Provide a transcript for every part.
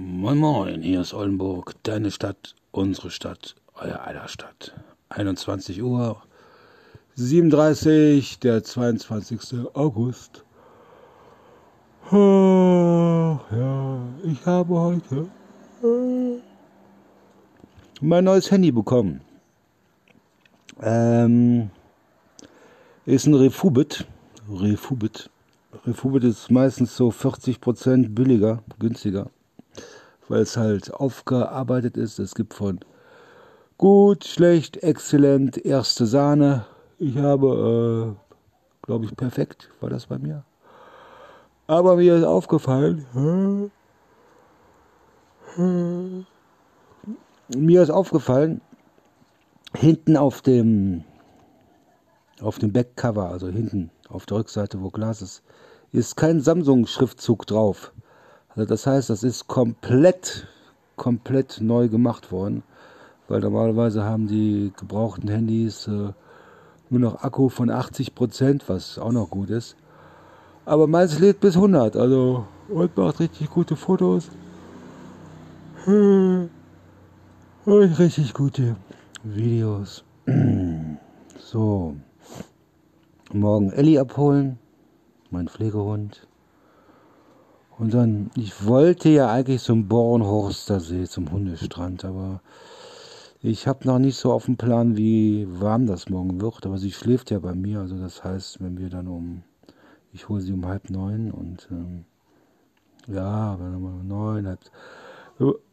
Moin Moin, hier ist Oldenburg, deine Stadt, unsere Stadt, euer aller Stadt. 21 Uhr 37, der 22. August. Oh, ja, ich habe heute äh, mein neues Handy bekommen. Ähm, ist ein Refubit. Refubit. Refubit ist meistens so 40% billiger, günstiger weil es halt aufgearbeitet ist. Es gibt von gut, schlecht, exzellent, erste Sahne. Ich habe, äh, glaube ich, perfekt war das bei mir. Aber mir ist aufgefallen, mir ist aufgefallen, hinten auf dem auf dem Backcover, also hinten auf der Rückseite, wo Glas ist, ist kein Samsung-Schriftzug drauf. Also das heißt, das ist komplett, komplett neu gemacht worden, weil normalerweise haben die gebrauchten Handys äh, nur noch Akku von 80 Prozent, was auch noch gut ist. Aber meins lädt bis 100, also und macht richtig gute Fotos. Und richtig gute Videos. So. Morgen Ellie abholen, mein Pflegehund. Und dann, ich wollte ja eigentlich zum Bornhorster See, zum Hundestrand, aber ich habe noch nicht so auf dem Plan, wie warm das morgen wird. Aber sie schläft ja bei mir, also das heißt, wenn wir dann um, ich hole sie um halb neun und ähm, ja, wenn wir um neun, halb,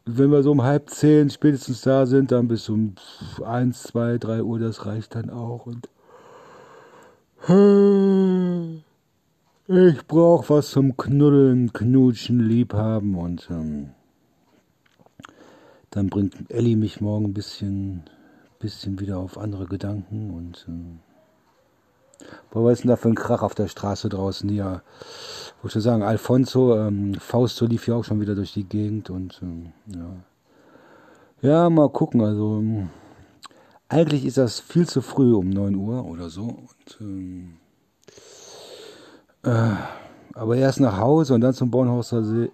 wenn wir so um halb zehn spätestens da sind, dann bis um eins, zwei, drei Uhr, das reicht dann auch und ich brauch was zum Knuddeln, Knutschen, Liebhaben und ähm, dann bringt Ellie mich morgen ein bisschen, bisschen wieder auf andere Gedanken und ähm, was ist denn da für ein Krach auf der Straße draußen hier? Wo ich sagen, Alfonso, ähm, Fausto lief ja auch schon wieder durch die Gegend und ähm, ja. Ja, mal gucken, also ähm, eigentlich ist das viel zu früh um 9 Uhr oder so und ähm, äh, aber erst nach Hause und dann zum Bornhauser See.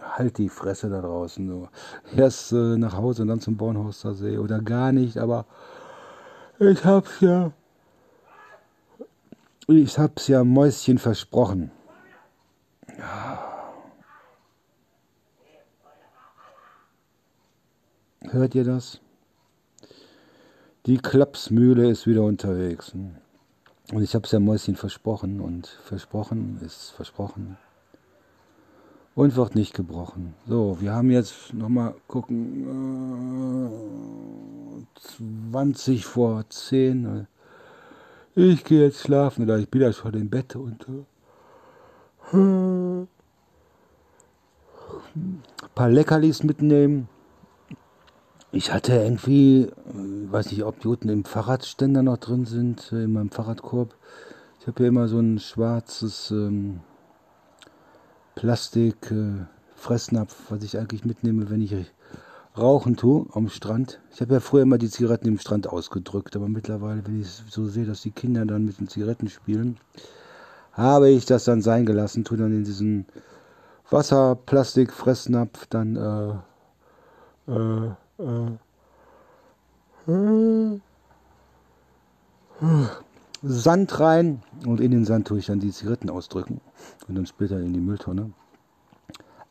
Halt die Fresse da draußen. So. Erst äh, nach Hause und dann zum Bornhauser See. Oder gar nicht, aber ich hab's ja. Ich hab's ja Mäuschen versprochen. Hört ihr das? Die Klapsmühle ist wieder unterwegs. Hm. Und ich habe es ja Mäuschen versprochen und versprochen ist versprochen und wird nicht gebrochen. So, wir haben jetzt nochmal gucken, äh, 20 vor 10. Ich gehe jetzt schlafen oder ich bin ja schon im Bett und äh, ein paar Leckerlis mitnehmen. Ich hatte irgendwie, äh, weiß nicht, ob die unten im Fahrradständer noch drin sind, äh, in meinem Fahrradkorb. Ich habe hier immer so ein schwarzes ähm, Plastik äh, Fressnapf, was ich eigentlich mitnehme, wenn ich rauchen tue am Strand. Ich habe ja früher immer die Zigaretten im Strand ausgedrückt, aber mittlerweile, wenn ich so sehe, dass die Kinder dann mit den Zigaretten spielen, habe ich das dann sein gelassen, tue dann in diesen Wasserplastik-Fressnapf dann äh, äh, Sand rein und in den Sand tue ich dann die Zigaretten ausdrücken und dann später in die Mülltonne.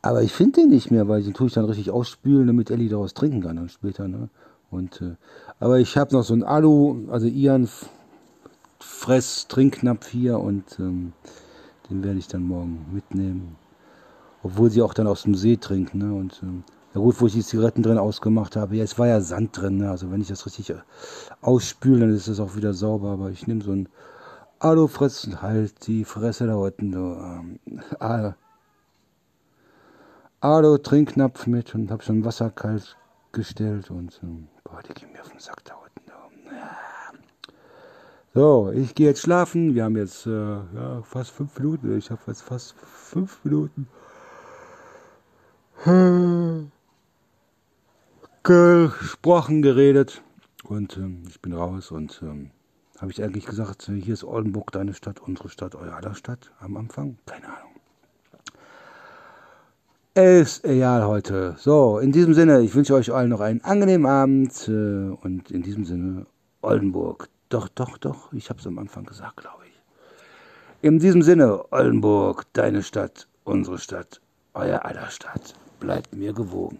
Aber ich finde den nicht mehr, weil den tue ich dann richtig ausspülen, damit Ellie daraus trinken kann dann später. Ne? Und, äh, aber ich habe noch so ein Alu, also Ian Fress Trinknapf hier und ähm, den werde ich dann morgen mitnehmen. Obwohl sie auch dann aus dem See trinken. Ne? Und ähm, ja gut, wo ich die Zigaretten drin ausgemacht habe. Ja, es war ja Sand drin. Ne? Also wenn ich das richtig äh, ausspüle, dann ist es auch wieder sauber. Aber ich nehme so ein Alufressen, halt die Fresse da unten. Ähm, Alu-Trinknapf mit und habe schon Wasser kalt gestellt. Und boah, die gehen mir auf den Sack da unten. So, ich gehe jetzt schlafen. Wir haben jetzt äh, ja, fast fünf Minuten. Ich habe jetzt fast fünf Minuten. Gesprochen, geredet und ähm, ich bin raus und ähm, habe ich eigentlich gesagt, hier ist Oldenburg deine Stadt, unsere Stadt, euer aller Stadt am Anfang? Keine Ahnung. Ist egal heute. So, in diesem Sinne, ich wünsche euch allen noch einen angenehmen Abend äh, und in diesem Sinne, Oldenburg. Doch, doch, doch, ich habe es am Anfang gesagt, glaube ich. In diesem Sinne, Oldenburg, deine Stadt, unsere Stadt, euer aller Stadt. Bleibt mir gewogen.